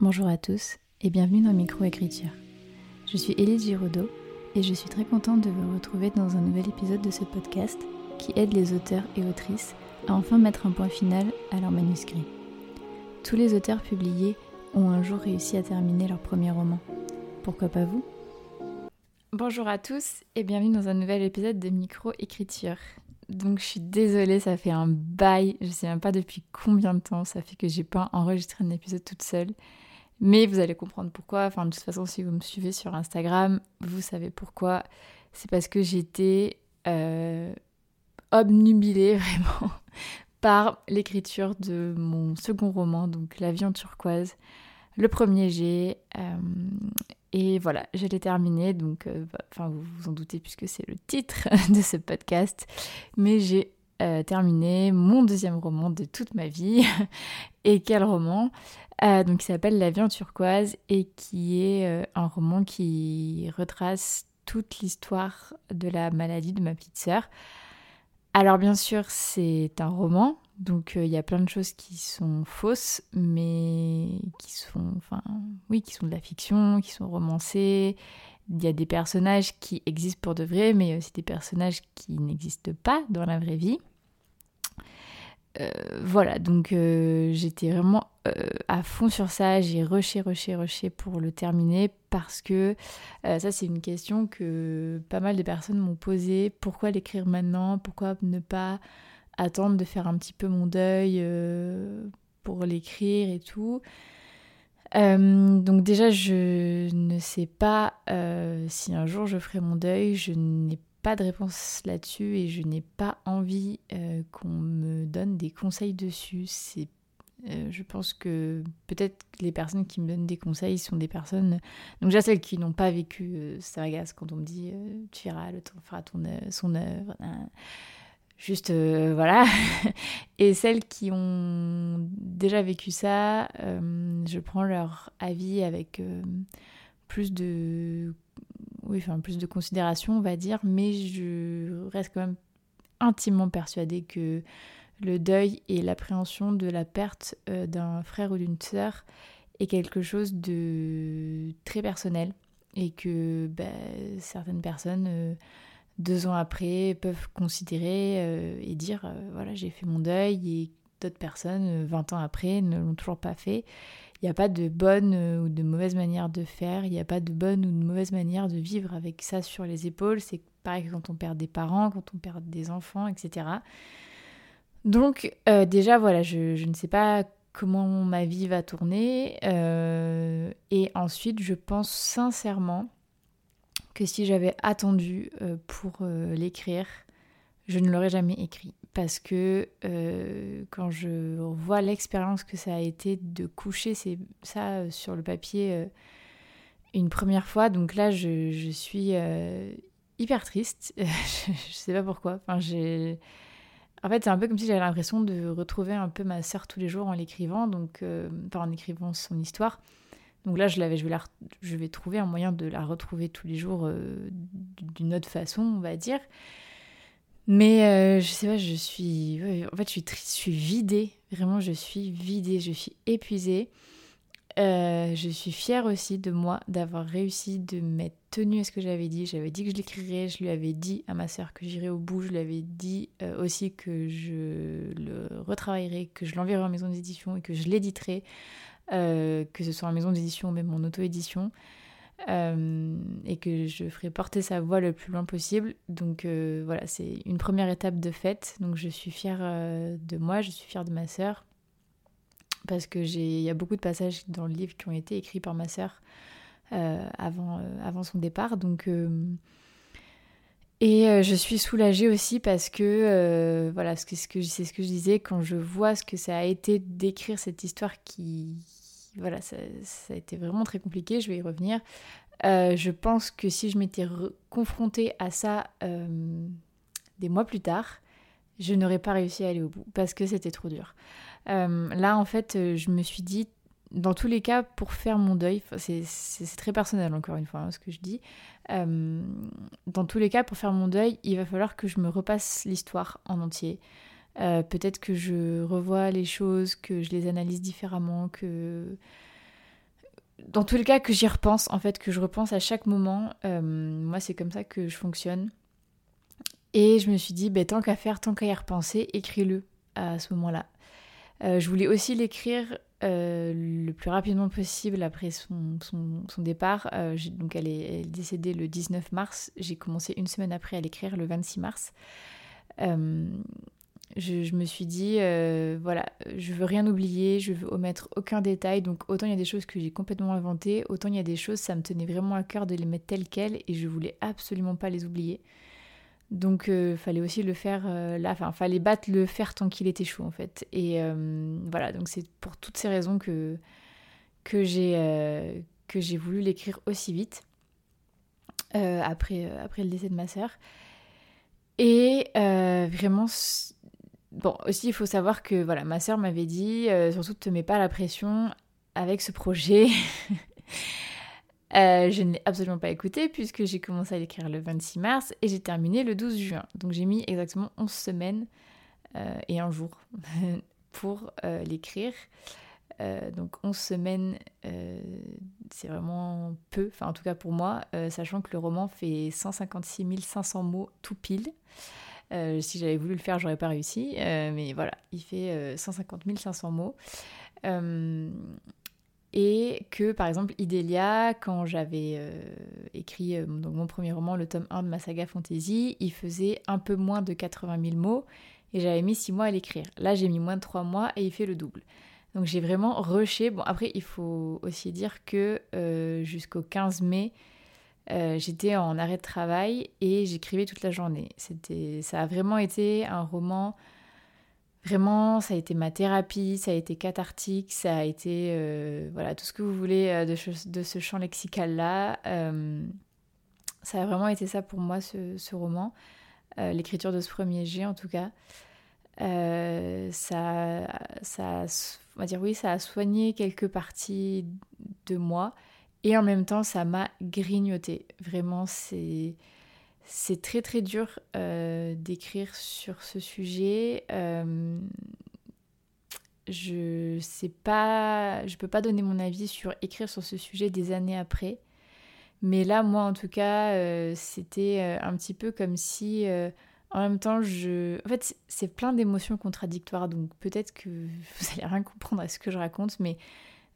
Bonjour à tous et bienvenue dans Microécriture. Je suis Élise Giraudot et je suis très contente de vous retrouver dans un nouvel épisode de ce podcast qui aide les auteurs et autrices à enfin mettre un point final à leur manuscrit. Tous les auteurs publiés ont un jour réussi à terminer leur premier roman. Pourquoi pas vous? Bonjour à tous et bienvenue dans un nouvel épisode de Microécriture. Donc je suis désolée, ça fait un bail, je sais même pas depuis combien de temps ça fait que j'ai pas enregistré un épisode toute seule. Mais vous allez comprendre pourquoi. Enfin, de toute façon, si vous me suivez sur Instagram, vous savez pourquoi. C'est parce que j'étais euh, obnubilée vraiment par l'écriture de mon second roman, donc La vie turquoise, le premier G. Euh, et voilà, je l'ai terminé, donc euh, bah, enfin vous vous en doutez puisque c'est le titre de ce podcast. Mais j'ai euh, terminé mon deuxième roman de toute ma vie. et quel roman euh, Donc, il s'appelle La vie en turquoise et qui est euh, un roman qui retrace toute l'histoire de la maladie de ma petite sœur. Alors, bien sûr, c'est un roman, donc il y a plein de choses qui sont fausses, mais qui sont, enfin, oui, qui sont de la fiction, qui sont romancées. Il y a des personnages qui existent pour de vrai, mais aussi des personnages qui n'existent pas dans la vraie vie. Euh, voilà, donc euh, j'étais vraiment euh, à fond sur ça. J'ai rushé, rushé, rushé pour le terminer parce que ça, c'est une question que pas mal de personnes m'ont posée. Pourquoi l'écrire maintenant? Pourquoi ne pas attendre de faire un petit peu mon deuil pour l'écrire et tout? Donc déjà, je ne sais pas si un jour je ferai mon deuil. Je n'ai pas de réponse là-dessus et je n'ai pas envie euh, qu'on me donne des conseils dessus. C'est, euh, je pense que peut-être les personnes qui me donnent des conseils sont des personnes, donc déjà celles qui n'ont pas vécu euh, ça quand on me dit tu iras, le temps fera ton, son œuvre. Juste voilà. et celles qui ont déjà vécu ça, je prends leur avis avec plus de oui, enfin plus de considération, on va dire, mais je reste quand même intimement persuadée que le deuil et l'appréhension de la perte euh, d'un frère ou d'une sœur est quelque chose de très personnel et que bah, certaines personnes, euh, deux ans après, peuvent considérer euh, et dire voilà, j'ai fait mon deuil et d'autres personnes, 20 ans après, ne l'ont toujours pas fait. Il n'y a pas de bonne euh, ou de mauvaise manière de faire, il n'y a pas de bonne ou de mauvaise manière de vivre avec ça sur les épaules. C'est pareil quand on perd des parents, quand on perd des enfants, etc. Donc euh, déjà voilà, je, ne sais pas comment ma vie va tourner. Euh, et ensuite, je pense sincèrement que si j'avais attendu pour l'écrire, je ne l'aurais jamais écrit parce que euh, quand je vois l'expérience que ça a été de coucher ça euh, sur le papier euh, une première fois, donc là je, suis hyper triste. je, ne sais pas pourquoi. Enfin, j'ai... En fait, c'est un peu comme si j'avais l'impression de retrouver un peu ma sœur tous les jours en l'écrivant, donc en écrivant son histoire. Donc là, je l'avais, vais, je vais trouver un moyen de la retrouver tous les jours d'une autre façon, on va dire. Mais euh, je sais pas, je suis. en fait, je suis triste, je suis vidée. Vraiment, je suis vidée, je suis épuisée. Euh, je suis fière aussi de moi d'avoir réussi de m'être tenue à ce que j'avais dit. J'avais dit que je l'écrirais, je lui avais dit à ma sœur que j'irais au bout, je lui avais dit euh, aussi que je le retravaillerais, que je l'enverrais en maison d'édition et que je l'éditerais, que ce soit en maison d'édition ou même en auto-édition. Euh, et que je ferai porter sa voix le plus loin possible. Donc euh, voilà, c'est une première étape de fête. Donc je suis fière euh, de moi, je suis fière de ma sœur. Parce que il y a beaucoup de passages dans le livre qui ont été écrits par ma sœur avant, avant son départ. Donc et je suis soulagée aussi parce que, voilà, c'est ce, que, ce que je disais, quand je vois ce que ça a été d'écrire cette histoire qui, voilà, ça, a été vraiment très compliqué, je vais y revenir. Euh, je pense que si je m'étais confrontée à ça euh, des mois plus tard, je n'aurais pas réussi à aller au bout parce que c'était trop dur. Euh, là, en fait, je me suis dit, dans tous les cas, pour faire mon deuil, c'est très personnel encore une fois hein, ce que je dis, dans tous les cas, pour faire mon deuil, il va falloir que je me repasse l'histoire en entier. Euh, peut-être que je revois les choses, que je les analyse différemment, que dans tous les cas que j'y repense, en fait, que je repense à chaque moment. moi, c'est comme ça que je fonctionne. Et je me suis dit, ben, tant qu'à faire, tant qu'à y repenser, écris-le à ce moment-là. je voulais aussi l'écrire le plus rapidement possible après son, son, départ. donc elle est, elle est, décédée le 19 mars. J'ai commencé une semaine après à l'écrire le 26 mars. Je, me suis dit, euh, voilà, je veux rien oublier, je veux omettre aucun détail. Donc autant il y a des choses que j'ai complètement inventées, autant il y a des choses, ça me tenait vraiment à cœur de les mettre telles quelles et je voulais absolument pas les oublier. Donc euh, fallait aussi le faire euh, là, enfin fallait battre le fer tant qu'il était chaud en fait. Et voilà, donc c'est pour toutes ces raisons que, que j'ai que j'ai voulu l'écrire aussi vite après, après le décès de ma sœur. Et vraiment Bon, aussi, il faut savoir que voilà, ma sœur m'avait dit euh, surtout, ne te mets pas la pression avec ce projet. Euh, je ne l'ai absolument pas écouté puisque j'ai commencé à l'écrire le 26 mars et j'ai terminé le 12 juin. Donc j'ai mis exactement 11 semaines euh, et un jour pour l'écrire. donc 11 semaines, c'est vraiment peu, enfin en tout cas pour moi, sachant que le roman fait 156 500 mots tout pile. Euh, si j'avais voulu le faire, j'aurais pas réussi. Euh, mais voilà, il fait 150 euh, 500 mots. et que par exemple Idélia, quand j'avais écrit donc mon premier roman, le tome 1 de ma saga fantasy, il faisait un peu moins de 80 000 mots et j'avais mis 6 mois à l'écrire. Là j'ai mis moins de 3 mois et il fait le double. Donc j'ai vraiment rushé. Bon après il faut aussi dire que jusqu'au 15 mai, euh, j'étais en arrêt de travail et j'écrivais toute la journée. C'était, ça a vraiment été un roman. Vraiment, ça a été ma thérapie, ça a été cathartique, ça a été euh, voilà tout ce que vous voulez euh, de, de ce champ lexical là. ça a vraiment été ça pour moi ce, ce roman, l'écriture de ce premier jet en tout cas. ça, ça, on va dire oui, ça a soigné quelques parties de moi. Et en même temps, ça m'a grignoté. Vraiment, c'est c'est très très dur euh, d'écrire sur ce sujet. Euh, je sais pas, je peux pas donner mon avis sur écrire sur ce sujet des années après. Mais là, moi, en tout cas, euh, c'était un petit peu comme si, en même temps, je, en fait, c'est plein d'émotions contradictoires. Donc peut-être que vous allez rien comprendre à ce que je raconte, mais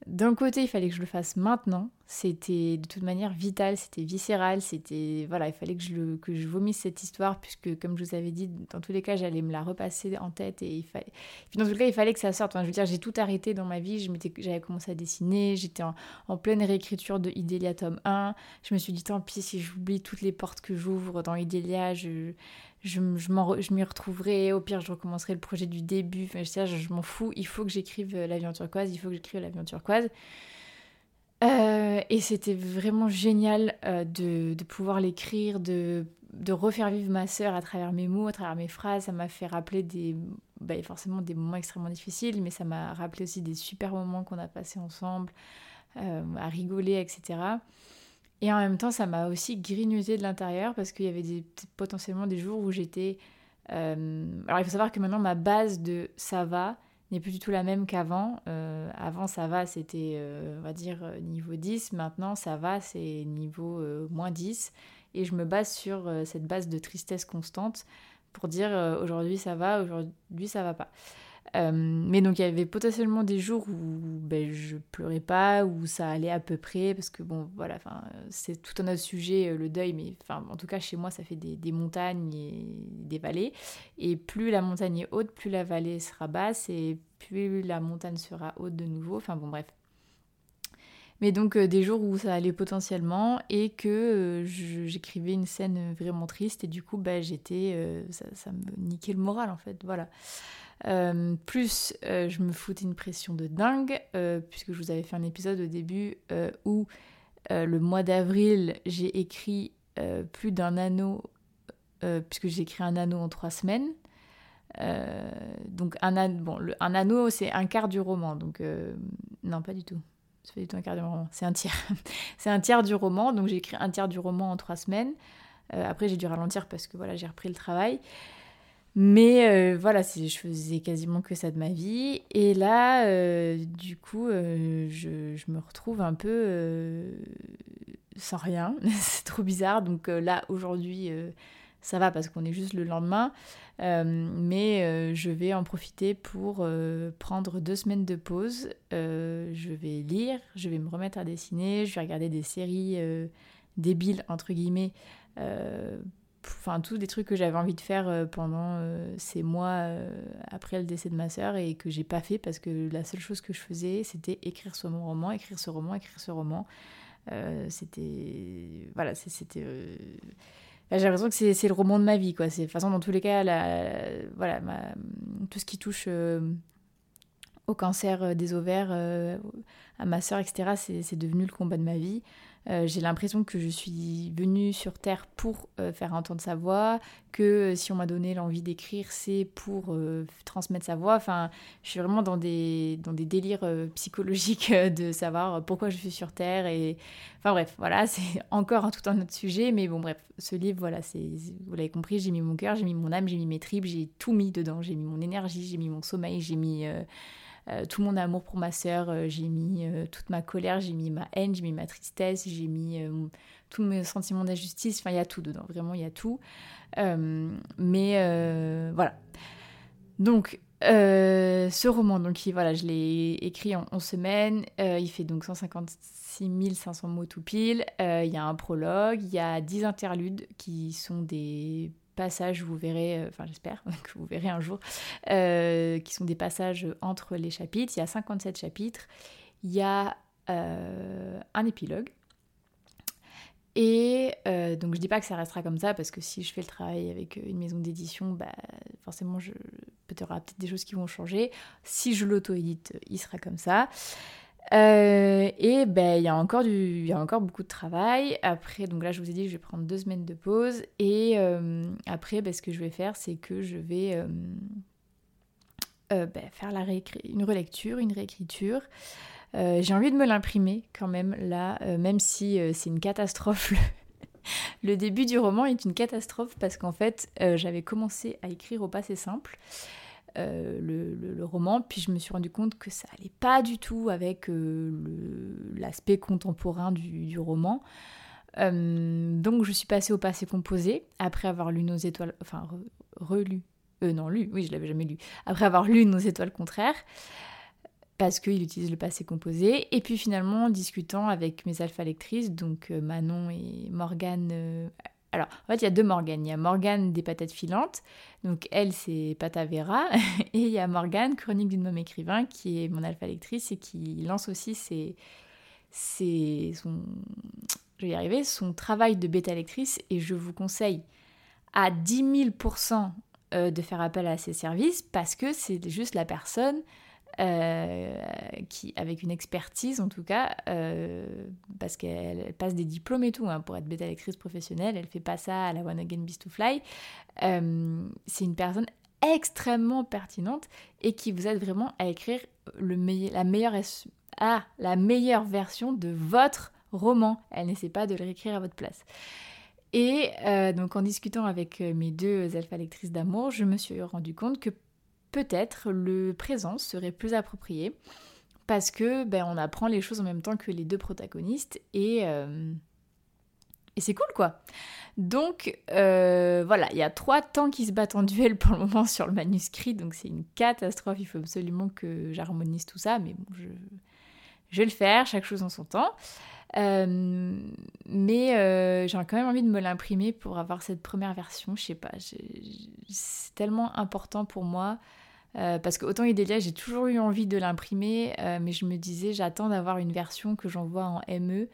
d'un côté, il fallait que je le fasse maintenant. C'était de toute manière vital, c'était viscéral, c'était voilà, il fallait que je le, que je vomisse cette histoire puisque comme je vous avais dit, dans tous les cas, j'allais me la repasser en tête et il fallait. Puis dans tous les cas, il fallait que ça sorte. je veux dire, j'ai tout arrêté dans ma vie. Je j'avais commencé à dessiner, j'étais en, pleine réécriture de Idélia tome 1. Je me suis dit tant pis si j'oublie toutes les portes que j'ouvre dans Idélia, je je, je m'y retrouverai, au pire je recommencerai le projet du début, enfin, je, je, m'en fous, il faut que j'écrive euh, l'avion turquoise, il faut que j'écrive l'avion turquoise. Euh, et c'était vraiment génial euh, de, de, pouvoir l'écrire, de, de, refaire vivre ma sœur à travers mes mots, à travers mes phrases. Ça m'a fait rappeler des, bah, forcément des moments extrêmement difficiles, mais ça m'a rappelé aussi des super moments qu'on a passés ensemble, à rigoler, etc. Et en même temps, ça m'a aussi grignoté de l'intérieur parce qu'il y avait des, potentiellement des jours où j'étais. Euh, alors il faut savoir que maintenant ma base de ça va n'est plus du tout la même qu'avant. Euh, avant ça va, c'était euh, on va dire niveau 10. Maintenant ça va, c'est niveau moins 10. Et je me base sur cette base de tristesse constante pour dire aujourd'hui ça va, aujourd'hui ça va pas. Euh, mais donc il y avait potentiellement des jours où ben, je pleurais pas, où ça allait à peu près, parce que bon voilà, c'est tout un autre sujet, euh, le deuil, mais en tout cas chez moi ça fait des, des, montagnes et des vallées, et plus la montagne est haute, plus la vallée sera basse, et plus la montagne sera haute de nouveau, enfin bon bref. Mais donc euh, des jours où ça allait potentiellement et que j'écrivais une scène vraiment triste et du coup bah, j'étais ça, ça, me niquait le moral en fait voilà euh, plus, euh, je me foutais une pression de dingue, euh, puisque je vous avais fait un épisode au début où le mois d'avril, j'ai écrit plus d'un anneau, puisque j'ai écrit un anneau en trois semaines. donc un, bon, un anneau, c'est un quart du roman. Donc non, pas du tout. C'est pas du tout un quart du roman. C'est un tiers. c'est un tiers du roman. Donc j'ai écrit un tiers du roman en trois semaines. après, j'ai dû ralentir parce que voilà, j'ai repris le travail. Mais voilà, je faisais quasiment que ça de ma vie. Et là, du coup, je, je, me retrouve un peu sans rien. c'est trop bizarre. Donc là, aujourd'hui, ça va parce qu'on est juste le lendemain. Euh, mais euh, je vais en profiter pour euh, prendre deux semaines de pause. je vais lire, je vais me remettre à dessiner, je vais regarder des séries débiles, entre guillemets. Enfin, tous les trucs que j'avais envie de faire pendant ces mois après le décès de ma sœur et que j'ai pas fait parce que la seule chose que je faisais, c'était écrire ce roman, écrire ce roman, écrire ce roman. c'était. Voilà, c'était j'ai l'impression que c'est le roman de ma vie, quoi. C'est de toute façon, dans tous les cas, voilà, tout ce qui touche euh, au cancer euh, des ovaires, euh, à ma soeur, etc., c'est devenu le combat de ma vie. Euh, j'ai l'impression que je suis venue sur Terre pour euh, faire entendre sa voix, que euh, si on m'a donné l'envie d'écrire, c'est pour transmettre sa voix. Enfin, je suis vraiment dans des, dans des délires psychologiques de savoir pourquoi je suis sur Terre. Et... Enfin bref, voilà, c'est encore tout un autre sujet. Mais bon, bref, ce livre, voilà, vous l'avez compris, j'ai mis mon cœur, j'ai mis mon âme, j'ai mis mes tripes, j'ai tout mis dedans. J'ai mis mon énergie, j'ai mis mon sommeil, j'ai mis euh, tout mon amour pour ma sœur, euh, j'ai mis euh, toute ma colère, j'ai mis ma haine, j'ai mis ma tristesse, j'ai mis tous mes sentiments d'injustice, enfin il y a tout dedans, vraiment il y a tout. mais voilà. Donc ce roman, donc voilà, je l'ai écrit en 11 semaines, il fait donc 156 500 mots tout pile, il y a un prologue, il y a 10 interludes qui sont des passages, vous verrez, euh, enfin j'espère que vous verrez un jour, euh, qui sont des passages entre les chapitres. Il y a 57 chapitres, il y a euh, un épilogue. Et donc je dis pas que ça restera comme ça parce que si je fais le travail avec une maison d'édition, bah, forcément je, peut-être y aura peut-être des choses qui vont changer. Si je l'auto-édite, il sera comme ça. Euh, et ben il y a encore du, il y a encore beaucoup de travail. Après, donc là je vous ai dit, je vais prendre deux semaines de pause. Et euh, après, ben, ce que je vais faire, c'est que je vais euh, ben, faire la une relecture, une réécriture. J'ai envie de me l'imprimer quand même là, même si c'est une catastrophe. Le début du roman est une catastrophe parce qu'en fait, j'avais commencé à écrire au passé simple. Euh, le, roman, puis je me suis rendu compte que ça allait pas du tout avec euh, l'aspect contemporain du, roman. Euh, donc je suis passée au passé composé, après avoir lu Nos étoiles, enfin relu, non lu, oui je l'avais jamais lu, après avoir lu Nos étoiles contraires, parce qu'il utilise le passé composé, et puis finalement en discutant avec mes alpha lectrices, donc Manon et Morgane alors, en fait, il y a deux Morganes. Il y a Morgane des patates filantes, donc elle, c'est Patavera, et il y a Morgane, chronique d'une môme écrivain, qui est mon alpha lectrice et qui lance aussi ses, son, je vais y arriver, son travail de bêta lectrice, et je vous conseille à 10 000% euh, de faire appel à ses services parce que c'est juste la personne euh, qui, avec une expertise en tout cas, euh, parce qu'elle passe des diplômes et tout, hein, pour être bêta lectrice professionnelle, elle fait pas ça à la One Again Beast to Fly. Euh, c'est une personne extrêmement pertinente et qui vous aide vraiment à écrire le la, meilleure, ah, la meilleure version de votre roman. Elle n'essaie pas de le réécrire à votre place. Et donc en discutant avec mes deux alpha lectrices d'amour, je me suis rendu compte que peut-être le présent serait plus approprié parce que ben, on apprend les choses en même temps que les deux protagonistes et, euh, et c'est cool quoi. Donc euh, voilà, il y a trois temps qui se battent en duel pour le moment sur le manuscrit, donc c'est une catastrophe, il faut absolument que j'harmonise tout ça, mais bon, je, je vais le faire, chaque chose en son temps. Euh, mais j'ai quand même envie de me l'imprimer pour avoir cette première version, je sais pas, c'est tellement important pour moi euh, parce que autant Idélia, j'ai toujours eu envie de l'imprimer, euh, mais je me disais, j'attends d'avoir une version que j'envoie en ME.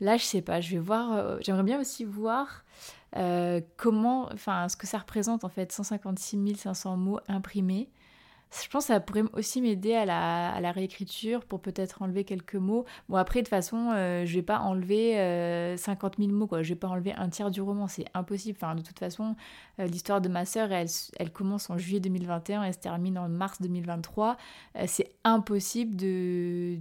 Là, je sais pas, je vais voir. Euh, j'aimerais bien aussi voir comment, enfin, ce que ça représente en fait, 156 500 mots imprimés. Je pense que ça pourrait aussi m'aider à la, réécriture pour peut-être enlever quelques mots. Bon, après, de toute façon, euh, je vais pas enlever 50 euh, 000 mots, quoi. Je vais pas enlever un tiers du roman, c'est impossible. Enfin, de toute façon, euh, l'histoire de ma sœur, elle, commence en juillet 2021, elle se termine en mars 2023. c'est impossible de.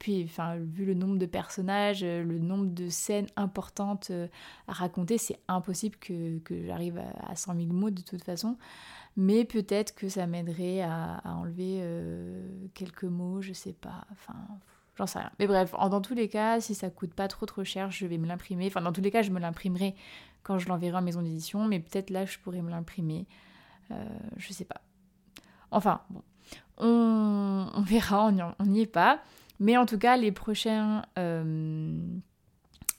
Puis, enfin, vu le nombre de personnages, le nombre de scènes importantes à raconter, c'est impossible que, j'arrive à, à 100 000 mots de toute façon. Mais peut-être que ça m'aiderait à, enlever quelques mots, je sais pas. Enfin, j'en sais rien. Mais bref, dans tous les cas, si ça coûte pas trop trop cher, je vais me l'imprimer. Enfin, dans tous les cas, je me l'imprimerai quand je l'enverrai en maison d'édition, mais peut-être là, je pourrais me l'imprimer. je sais pas. Enfin, bon, on, verra, on n'y est pas. Mais en tout cas, les prochains, euh,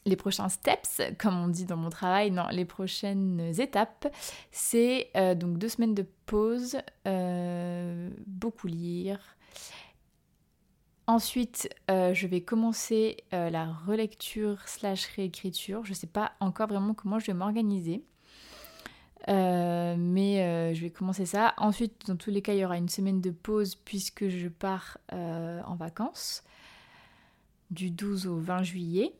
les prochains steps, comme on dit dans mon travail, non, les prochaines étapes, c'est euh, donc deux semaines de pause, euh, beaucoup lire. Ensuite, je vais commencer la relecture slash réécriture. Je ne sais pas encore vraiment comment je vais m'organiser. Euh, mais euh, je vais commencer ça. Ensuite, dans tous les cas, il y aura une semaine de pause puisque je pars euh, en vacances du 12 au 20 juillet.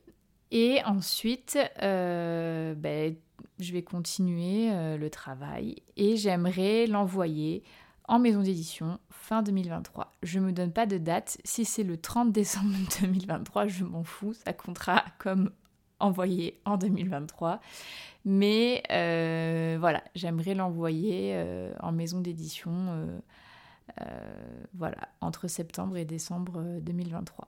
Et ensuite, ben, je vais continuer le travail et j'aimerais l'envoyer en maison d'édition fin 2023. Je me donne pas de date. Si c'est le 30 décembre 2023, je m'en fous. Ça comptera comme envoyé en 2023. Mais euh, voilà, j'aimerais l'envoyer euh, en maison d'édition euh, voilà, entre septembre et décembre 2023.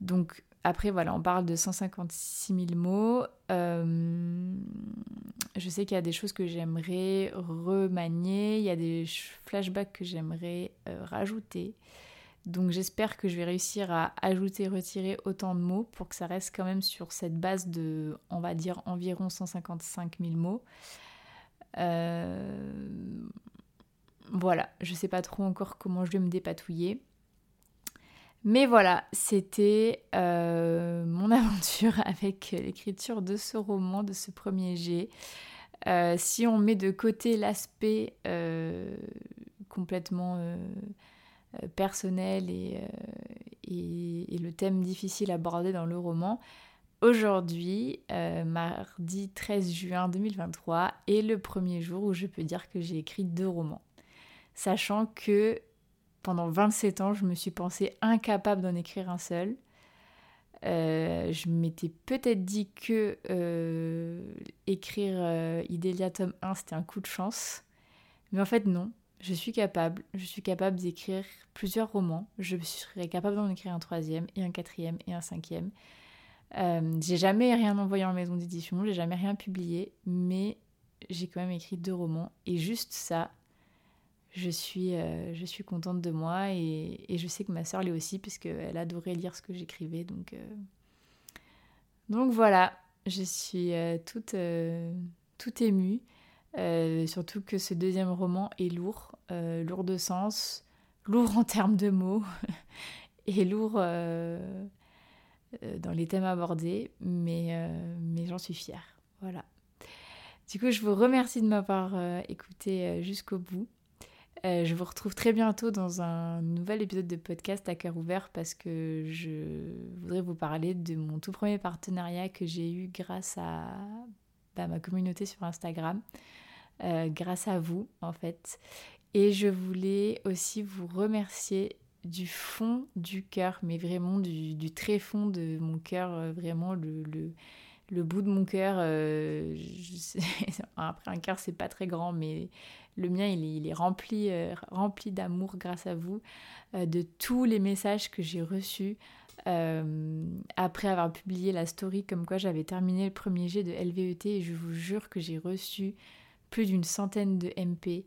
Donc après, voilà, on parle de 156 000 mots. je sais qu'il y a des choses que j'aimerais remanier, il y a des flashbacks que j'aimerais rajouter. Donc j'espère que je vais réussir à ajouter, retirer autant de mots pour que ça reste quand même sur cette base de, on va dire, environ 155 000 mots. Euh, voilà, je sais pas trop encore comment je vais me dépatouiller. Mais voilà, c'était euh, mon aventure avec l'écriture de ce roman, de ce premier jet. Euh, si on met de côté l'aspect complètement euh, personnel euh, et, et, le thème difficile abordé dans le roman. Aujourd'hui, mardi 13 juin 2023, est le premier jour où je peux dire que j'ai écrit deux romans. Sachant que pendant 27 ans, je me suis pensée incapable d'en écrire un seul. je m'étais peut-être dit que écrire Idélia tome 1 c'était un coup de chance. Mais en fait non, je suis capable, je suis capable d'écrire plusieurs romans, je serais capable d'en écrire un troisième et un quatrième et un cinquième. Euh, j'ai jamais rien envoyé en maison d'édition, j'ai jamais rien publié, mais j'ai quand même écrit deux romans et juste ça, je suis, euh, je suis contente de moi et, je sais que ma soeur l'est aussi puisqu'elle adorait lire ce que j'écrivais. Donc, euh, voilà, je suis toute, toute émue. Euh, surtout que ce deuxième roman est lourd, euh, lourd de sens, lourd en termes de mots et lourd euh, dans les thèmes abordés, mais, mais j'en suis fière. Voilà. Du coup, je vous remercie de m'avoir écouté jusqu'au bout. Je vous retrouve très bientôt dans un nouvel épisode de podcast à cœur ouvert parce que je voudrais vous parler de mon tout premier partenariat que j'ai eu grâce à bah, ma communauté sur Instagram. Euh, grâce à vous en fait. Et je voulais aussi vous remercier du fond du cœur, mais vraiment du, très fond de mon cœur, euh, vraiment le, bout de mon cœur. Euh, après un cœur c'est pas très grand, mais le mien il est, est rempli, d'amour grâce à vous, de tous les messages que j'ai reçus. après avoir publié la story comme quoi j'avais terminé le premier jet de LVET et je vous jure que j'ai reçu plus d'une centaine de MP.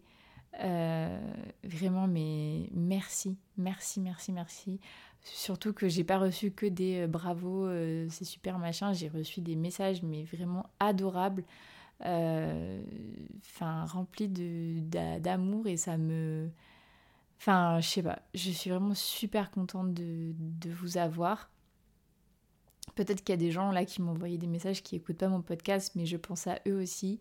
Euh, vraiment, mais merci, merci, merci, merci. Surtout que j'ai pas reçu que des euh, bravos, euh, c'est super machin. J'ai reçu des messages, mais vraiment adorables, enfin remplis d'amour et ça me, enfin, je sais pas. Je suis vraiment super contente de, de vous avoir. Peut-être qu'il y a des gens là qui m'ont envoyé des messages qui écoutent pas mon podcast, mais je pense à eux aussi.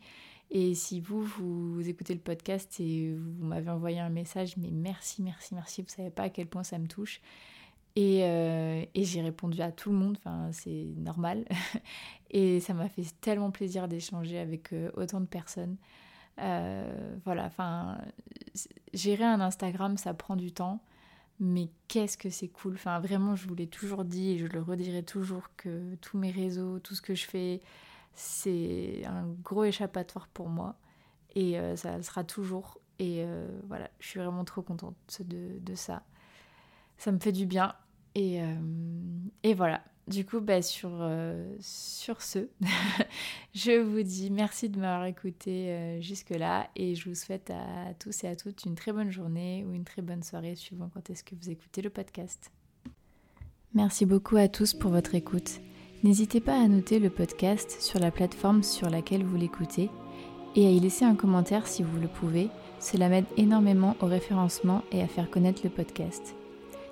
Et si vous, vous écoutez le podcast et vous m'avez envoyé un message, mais merci, merci, merci, vous savez pas à quel point ça me touche. Et, euh, et j'ai répondu à tout le monde, enfin c'est normal. et ça m'a fait tellement plaisir d'échanger avec euh, autant de personnes. Euh, voilà, enfin, gérer un Instagram, ça prend du temps, mais qu'est-ce que c'est cool. Enfin, vraiment, je vous l'ai toujours dit et je le redirai toujours que tous mes réseaux, tout ce que je fais, c'est un gros échappatoire pour moi et ça sera toujours. Et voilà, je suis vraiment trop contente de, ça. Ça me fait du bien. Et, euh, et voilà. Du coup, bah, sur, euh, sur ce, je vous dis merci de m'avoir écouté jusque-là et je vous souhaite à tous et à toutes une très bonne journée ou une très bonne soirée suivant quand est-ce que vous écoutez le podcast. Merci beaucoup à tous pour votre écoute. N'hésitez pas à noter le podcast sur la plateforme sur laquelle vous l'écoutez et à y laisser un commentaire si vous le pouvez. Cela m'aide énormément au référencement et à faire connaître le podcast.